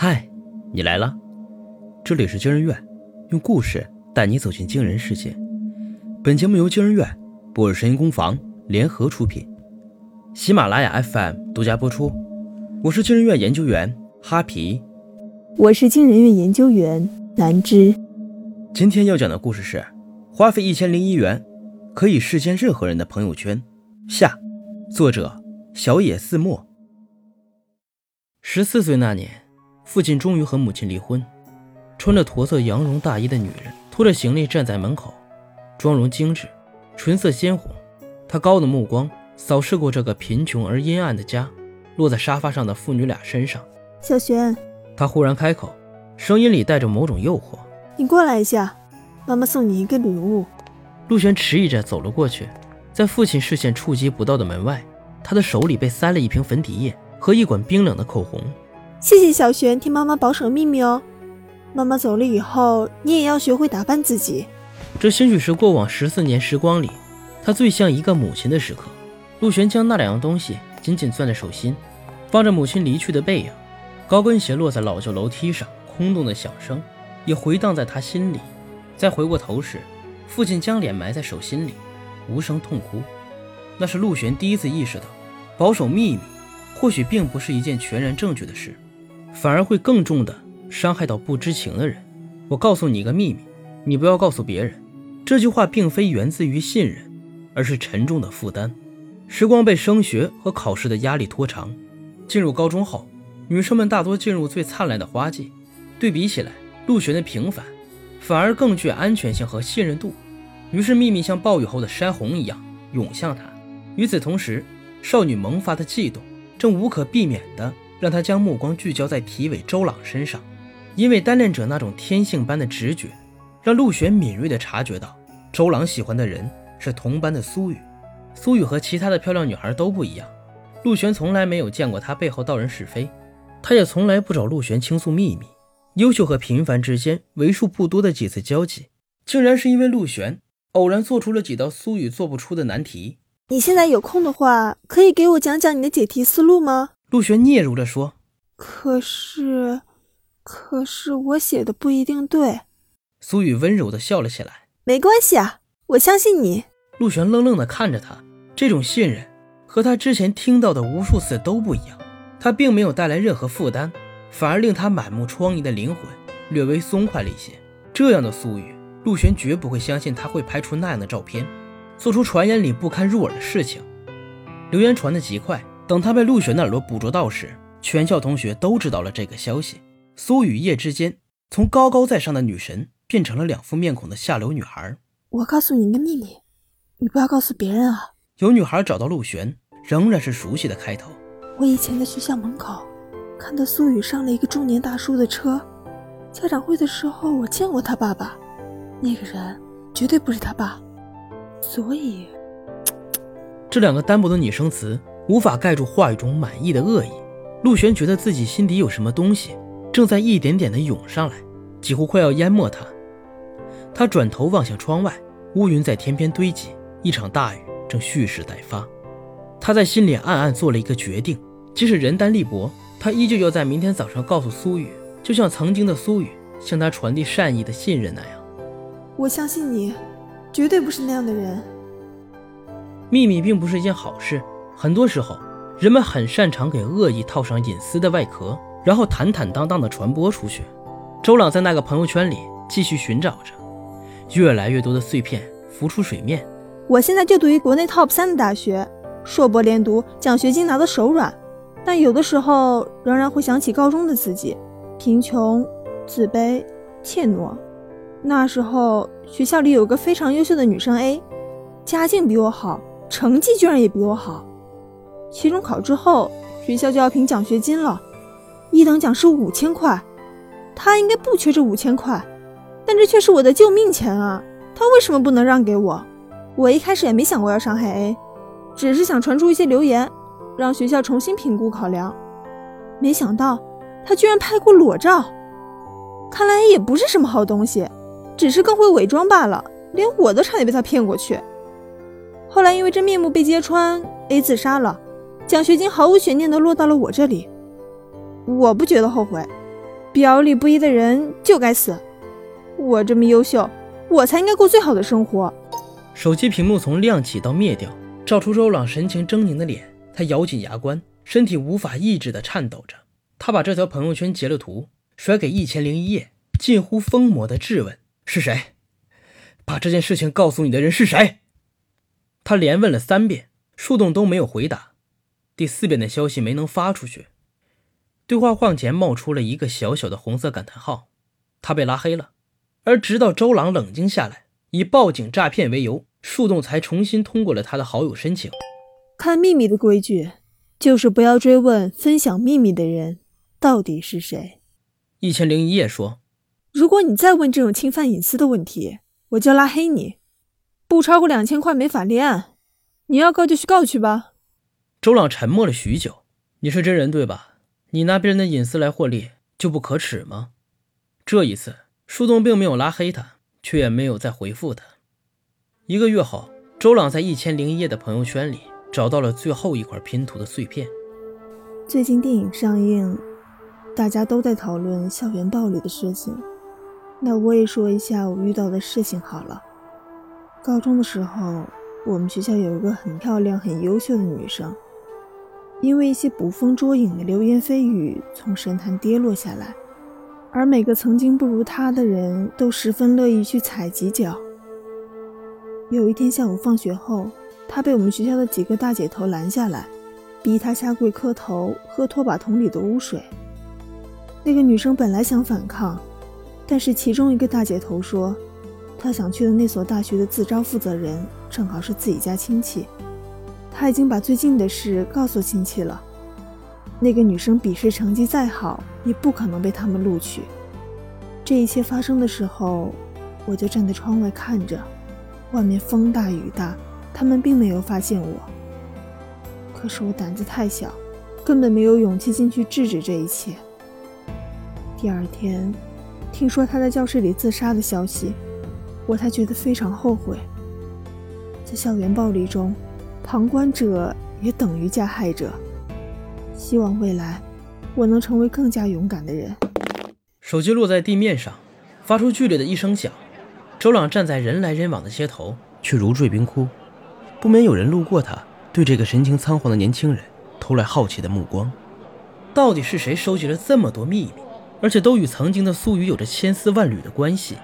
嗨，你来了，这里是惊人院，用故事带你走进惊人世界。本节目由惊人院、博尔声音工坊联合出品，喜马拉雅 FM 独家播出。我是惊人院研究员哈皮，我是惊人院研究员南芝。今天要讲的故事是：花费一千零一元可以视奸任何人的朋友圈。下，作者小野寺墨。十四岁那年。父亲终于和母亲离婚，穿着驼色羊绒大衣的女人拖着行李站在门口，妆容精致，唇色鲜红。她高的目光扫视过这个贫穷而阴暗的家，落在沙发上的父女俩身上。小璇，她忽然开口，声音里带着某种诱惑：“你过来一下，妈妈送你一个礼物。”陆璇迟疑着走了过去，在父亲视线触及不到的门外，他的手里被塞了一瓶粉底液和一管冰冷的口红。谢谢小璇替妈妈保守秘密哦。妈妈走了以后，你也要学会打扮自己。这兴许是过往十四年时光里，他最像一个母亲的时刻。陆璇将那两样东西紧紧攥在手心，望着母亲离去的背影。高跟鞋落在老旧楼梯上，空洞的响声也回荡在他心里。再回过头时，父亲将脸埋在手心里，无声痛哭。那是陆璇第一次意识到，保守秘密或许并不是一件全然正确的事。反而会更重的伤害到不知情的人。我告诉你一个秘密，你不要告诉别人。这句话并非源自于信任，而是沉重的负担。时光被升学和考试的压力拖长。进入高中后，女生们大多进入最灿烂的花季。对比起来，陆璇的平凡反而更具安全性和信任度。于是，秘密像暴雨后的山洪一样涌向他。与此同时，少女萌发的悸动正无可避免的。让他将目光聚焦在体委周朗身上，因为单恋者那种天性般的直觉，让陆璇敏锐地察觉到周朗喜欢的人是同班的苏雨。苏雨和其他的漂亮女孩都不一样，陆璇从来没有见过她背后道人是非，他也从来不找陆璇倾诉秘密。优秀和平凡之间为数不多的几次交集，竟然是因为陆璇偶然做出了几道苏雨做不出的难题。你现在有空的话，可以给我讲讲你的解题思路吗？陆璇嗫嚅着说：“可是，可是我写的不一定对。”苏雨温柔地笑了起来：“没关系啊，我相信你。”陆璇愣愣地看着他，这种信任和他之前听到的无数次都不一样。他并没有带来任何负担，反而令他满目疮痍的灵魂略微松快了一些。这样的苏雨，陆璇绝不会相信他会拍出那样的照片，做出传言里不堪入耳的事情。流言传得极快。等他被陆璇的耳朵捕捉到时，全校同学都知道了这个消息。苏与叶之间，从高高在上的女神变成了两副面孔的下流女孩。我告诉你一个秘密，你不要告诉别人啊！有女孩找到陆璇，仍然是熟悉的开头。我以前在学校门口看到苏雨上了一个中年大叔的车，家长会的时候我见过他爸爸，那个人绝对不是他爸，所以这两个单薄的拟声词。无法盖住话语中满意的恶意，陆璇觉得自己心底有什么东西正在一点点的涌上来，几乎快要淹没他。他转头望向窗外，乌云在天边堆积，一场大雨正蓄势待发。他在心里暗暗做了一个决定：即使人单力薄，他依旧要在明天早上告诉苏雨，就像曾经的苏雨向他传递善意的信任那样。我相信你，绝对不是那样的人。秘密并不是一件好事。很多时候，人们很擅长给恶意套上隐私的外壳，然后坦坦荡荡地传播出去。周朗在那个朋友圈里继续寻找着，越来越多的碎片浮出水面。我现在就读于国内 top 三的大学，硕博连读，奖学金拿得手软。但有的时候仍然会想起高中的自己，贫穷、自卑、怯懦。那时候学校里有个非常优秀的女生 A，家境比我好，成绩居然也比我好。期中考之后，学校就要评奖学金了，一等奖是五千块，他应该不缺这五千块，但这却是我的救命钱啊！他为什么不能让给我？我一开始也没想过要伤害 A，只是想传出一些流言，让学校重新评估考量。没想到他居然拍过裸照，看来 A 也不是什么好东西，只是更会伪装罢了，连我都差点被他骗过去。后来因为真面目被揭穿，A 自杀了。奖学金毫无悬念地落到了我这里，我不觉得后悔，表里不一的人就该死。我这么优秀，我才应该过最好的生活。手机屏幕从亮起到灭掉，照出周朗神情狰狞的脸。他咬紧牙关，身体无法抑制的颤抖着。他把这条朋友圈截了图，甩给一千零一夜，近乎疯魔的质问：“是谁？把这件事情告诉你的人是谁？”他连问了三遍，树洞都没有回答。第四遍的消息没能发出去，对话框前冒出了一个小小的红色感叹号，他被拉黑了。而直到周朗冷静下来，以报警诈骗为由，树洞才重新通过了他的好友申请。看秘密的规矩，就是不要追问分享秘密的人到底是谁。一千零一夜说：“如果你再问这种侵犯隐私的问题，我就拉黑你，不超过两千块没法立案。你要告就去告去吧。”周朗沉默了许久：“你是真人对吧？你拿别人的隐私来获利，就不可耻吗？”这一次。树洞并没有拉黑他，却也没有再回复他。一个月后，周朗在一千零一夜的朋友圈里找到了最后一块拼图的碎片。最近电影上映，大家都在讨论校园暴力的事情，那我也说一下我遇到的事情好了。高中的时候，我们学校有一个很漂亮、很优秀的女生，因为一些捕风捉影的流言蜚语从神坛跌落下来。而每个曾经不如他的人都十分乐意去踩几脚。有一天下午放学后，他被我们学校的几个大姐头拦下来，逼他下跪磕头，喝拖把桶里的污水。那个女生本来想反抗，但是其中一个大姐头说，她想去的那所大学的自招负责人正好是自己家亲戚，他已经把最近的事告诉亲戚了。那个女生笔试成绩再好，也不可能被他们录取。这一切发生的时候，我就站在窗外看着，外面风大雨大，他们并没有发现我。可是我胆子太小，根本没有勇气进去制止这一切。第二天，听说他在教室里自杀的消息，我才觉得非常后悔。在校园暴力中，旁观者也等于加害者。希望未来我能成为更加勇敢的人。手机落在地面上，发出剧烈的一声响。周朗站在人来人往的街头，却如坠冰窟，不免有人路过他，对这个神情仓皇的年轻人投来好奇的目光。到底是谁收集了这么多秘密，而且都与曾经的苏雨有着千丝万缕的关系？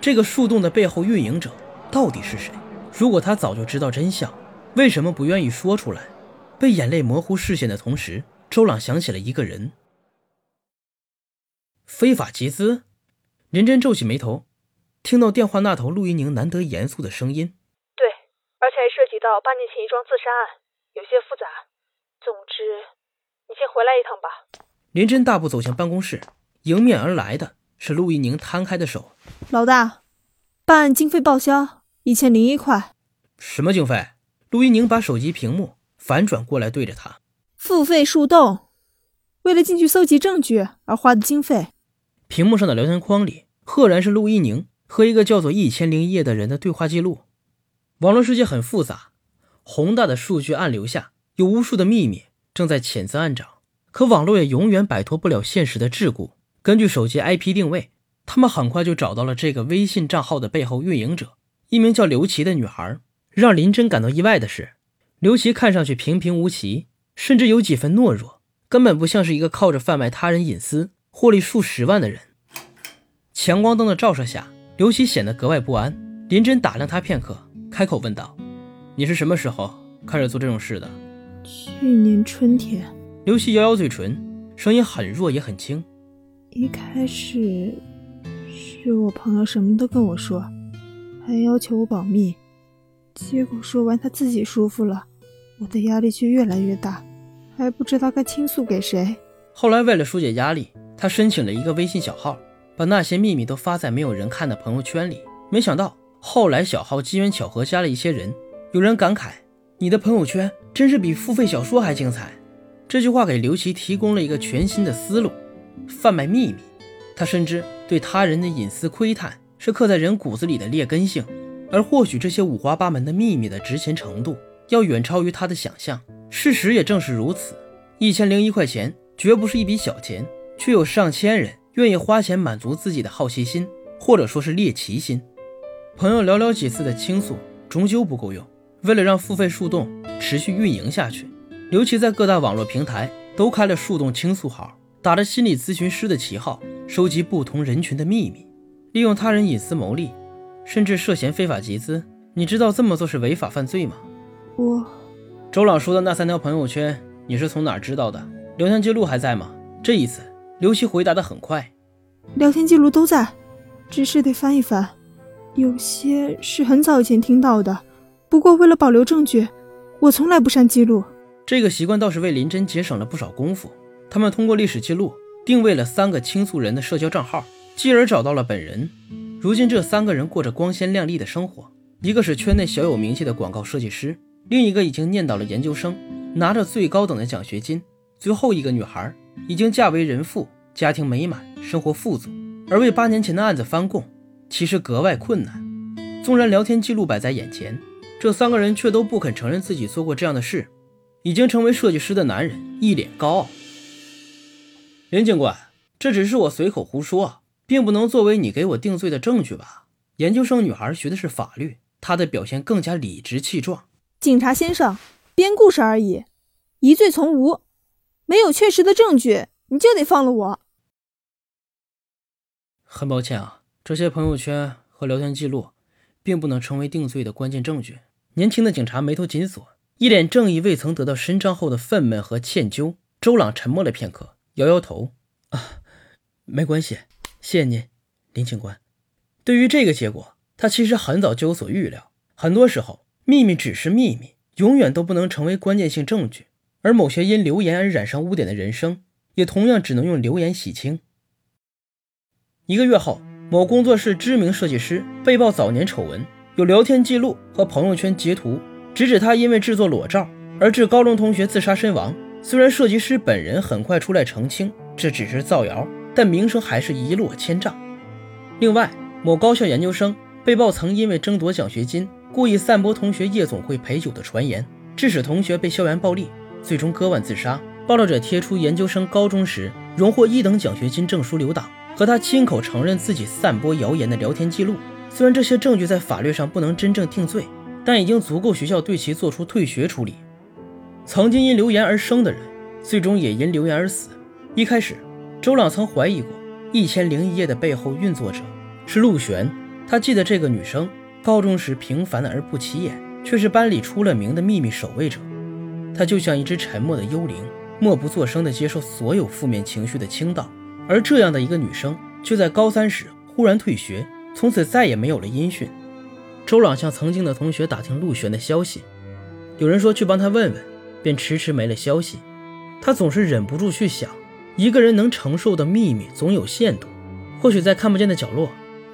这个树洞的背后运营者到底是谁？如果他早就知道真相，为什么不愿意说出来？被眼泪模糊视线的同时。周朗想起了一个人，非法集资。林真皱起眉头，听到电话那头陆一宁难得严肃的声音：“对，而且还涉及到八年前一桩自杀案，有些复杂。总之，你先回来一趟吧。”林真大步走向办公室，迎面而来的是陆一宁摊开的手：“老大，办案经费报销一千零一块。”“什么经费？”陆一宁把手机屏幕反转过来，对着他。付费树洞，为了进去搜集证据而花的经费。屏幕上的聊天框里，赫然是陆一宁和一个叫做一千零一夜的人的对话记录。网络世界很复杂，宏大的数据暗流下，有无数的秘密正在潜滋暗长。可网络也永远摆脱不了现实的桎梏。根据手机 IP 定位，他们很快就找到了这个微信账号的背后运营者，一名叫刘琦的女孩。让林真感到意外的是，刘琦看上去平平无奇。甚至有几分懦弱，根本不像是一个靠着贩卖他人隐私获利数十万的人。强光灯的照射下，刘琦显得格外不安。林真打量他片刻，开口问道：“你是什么时候开始做这种事的？”“去年春天。”刘琦咬咬嘴唇，声音很弱也很轻。“一开始是我朋友什么都跟我说，还要求我保密。结果说完他自己舒服了，我的压力却越来越大。”还不知道该倾诉给谁。后来为了疏解压力，他申请了一个微信小号，把那些秘密都发在没有人看的朋友圈里。没想到后来小号机缘巧合加了一些人，有人感慨：“你的朋友圈真是比付费小说还精彩。”这句话给刘琦提供了一个全新的思路：贩卖秘密。他深知对他人的隐私窥探是刻在人骨子里的劣根性，而或许这些五花八门的秘密的值钱程度要远超于他的想象。事实也正是如此，一千零一块钱绝不是一笔小钱，却有上千人愿意花钱满足自己的好奇心，或者说是猎奇心。朋友寥寥几次的倾诉，终究不够用。为了让付费树洞持续运营下去，刘琦在各大网络平台都开了树洞倾诉号，打着心理咨询师的旗号，收集不同人群的秘密，利用他人隐私牟利，甚至涉嫌非法集资。你知道这么做是违法犯罪吗？我，周朗说的那三条朋友圈，你是从哪儿知道的？聊天记录还在吗？这一次，刘琦回答的很快，聊天记录都在，只是得翻一翻，有些是很早以前听到的。不过为了保留证据，我从来不删记录。这个习惯倒是为林真节省了不少功夫。他们通过历史记录定位了三个倾诉人的社交账号，继而找到了本人。如今这三个人过着光鲜亮丽的生活，一个是圈内小有名气的广告设计师，另一个已经念到了研究生，拿着最高等的奖学金，最后一个女孩已经嫁为人妇，家庭美满，生活富足。而为八年前的案子翻供，其实格外困难。纵然聊天记录摆在眼前。这三个人却都不肯承认自己做过这样的事。已经成为设计师的男人一脸高傲。林警官，这只是我随口胡说，并不能作为你给我定罪的证据吧？研究生女孩学的是法律，她的表现更加理直气壮。警察先生，编故事而已，疑罪从无，没有确实的证据，你就得放了我。很抱歉啊，这些朋友圈和聊天记录，并不能成为定罪的关键证据。年轻的警察眉头紧锁，一脸正义未曾得到伸张后的愤懑和歉疚。周朗沉默了片刻，摇摇头：“啊，没关系，谢谢您，林警官。”对于这个结果，他其实很早就有所预料。很多时候，秘密只是秘密，永远都不能成为关键性证据。而某些因流言而染上污点的人生，也同样只能用流言洗清。一个月后，某工作室知名设计师被曝早年丑闻。有聊天记录和朋友圈截图，直指他因为制作裸照而致高中同学自杀身亡。虽然设计师本人很快出来澄清这只是造谣，但名声还是一落千丈。另外，某高校研究生被曝曾因为争夺奖学金，故意散播同学夜总会陪酒的传言，致使同学被校园暴力，最终割腕自杀。爆料者贴出研究生高中时荣获一等奖学金证书留档，和他亲口承认自己散播谣言的聊天记录。虽然这些证据在法律上不能真正定罪，但已经足够学校对其做出退学处理。曾经因流言而生的人，最终也因流言而死。一开始，周朗曾怀疑过《一千零一夜》的背后运作者是陆璇。他记得这个女生高中时平凡而不起眼，却是班里出了名的秘密守卫者。她就像一只沉默的幽灵，默不作声地接受所有负面情绪的倾倒。而这样的一个女生，却在高三时忽然退学。从此再也没有了音讯。周朗向曾经的同学打听陆璇的消息，有人说去帮他问问，便迟迟没了消息。他总是忍不住去想，一个人能承受的秘密总有限度。或许在看不见的角落，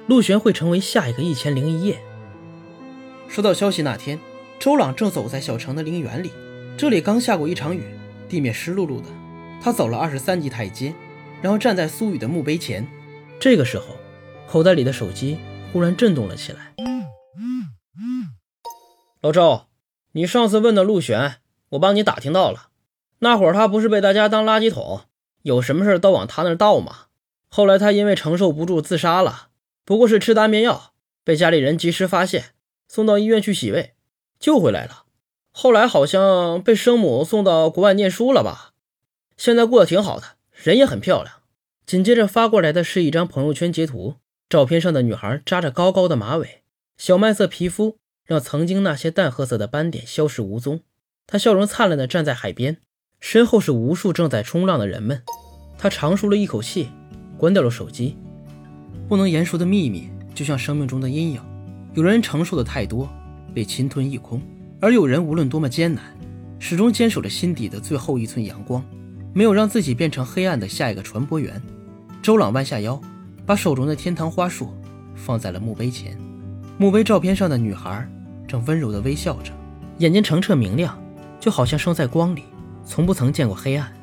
陆璇会成为下一个一千零一夜。收到消息那天，周朗正走在小城的陵园里，这里刚下过一场雨，地面湿漉漉的。他走了二十三级台阶，然后站在苏雨的墓碑前。这个时候。口袋里的手机忽然震动了起来。老周，你上次问的陆璇，我帮你打听到了。那会儿他不是被大家当垃圾桶，有什么事都往他那儿倒嘛？后来他因为承受不住自杀了，不过是吃安眠药，被家里人及时发现，送到医院去洗胃，救回来了。后来好像被生母送到国外念书了吧？现在过得挺好的，人也很漂亮。紧接着发过来的是一张朋友圈截图。照片上的女孩扎着高高的马尾，小麦色皮肤让曾经那些淡褐色的斑点消失无踪。她笑容灿烂地站在海边，身后是无数正在冲浪的人们。他长舒了一口气，关掉了手机。不能言说的秘密，就像生命中的阴影，有人承受的太多，被侵吞一空；而有人无论多么艰难，始终坚守着心底的最后一寸阳光，没有让自己变成黑暗的下一个传播源。周朗弯下腰。把手中的天堂花束放在了墓碑前，墓碑照片上的女孩正温柔地微笑着，眼睛澄澈明亮，就好像生在光里，从不曾见过黑暗。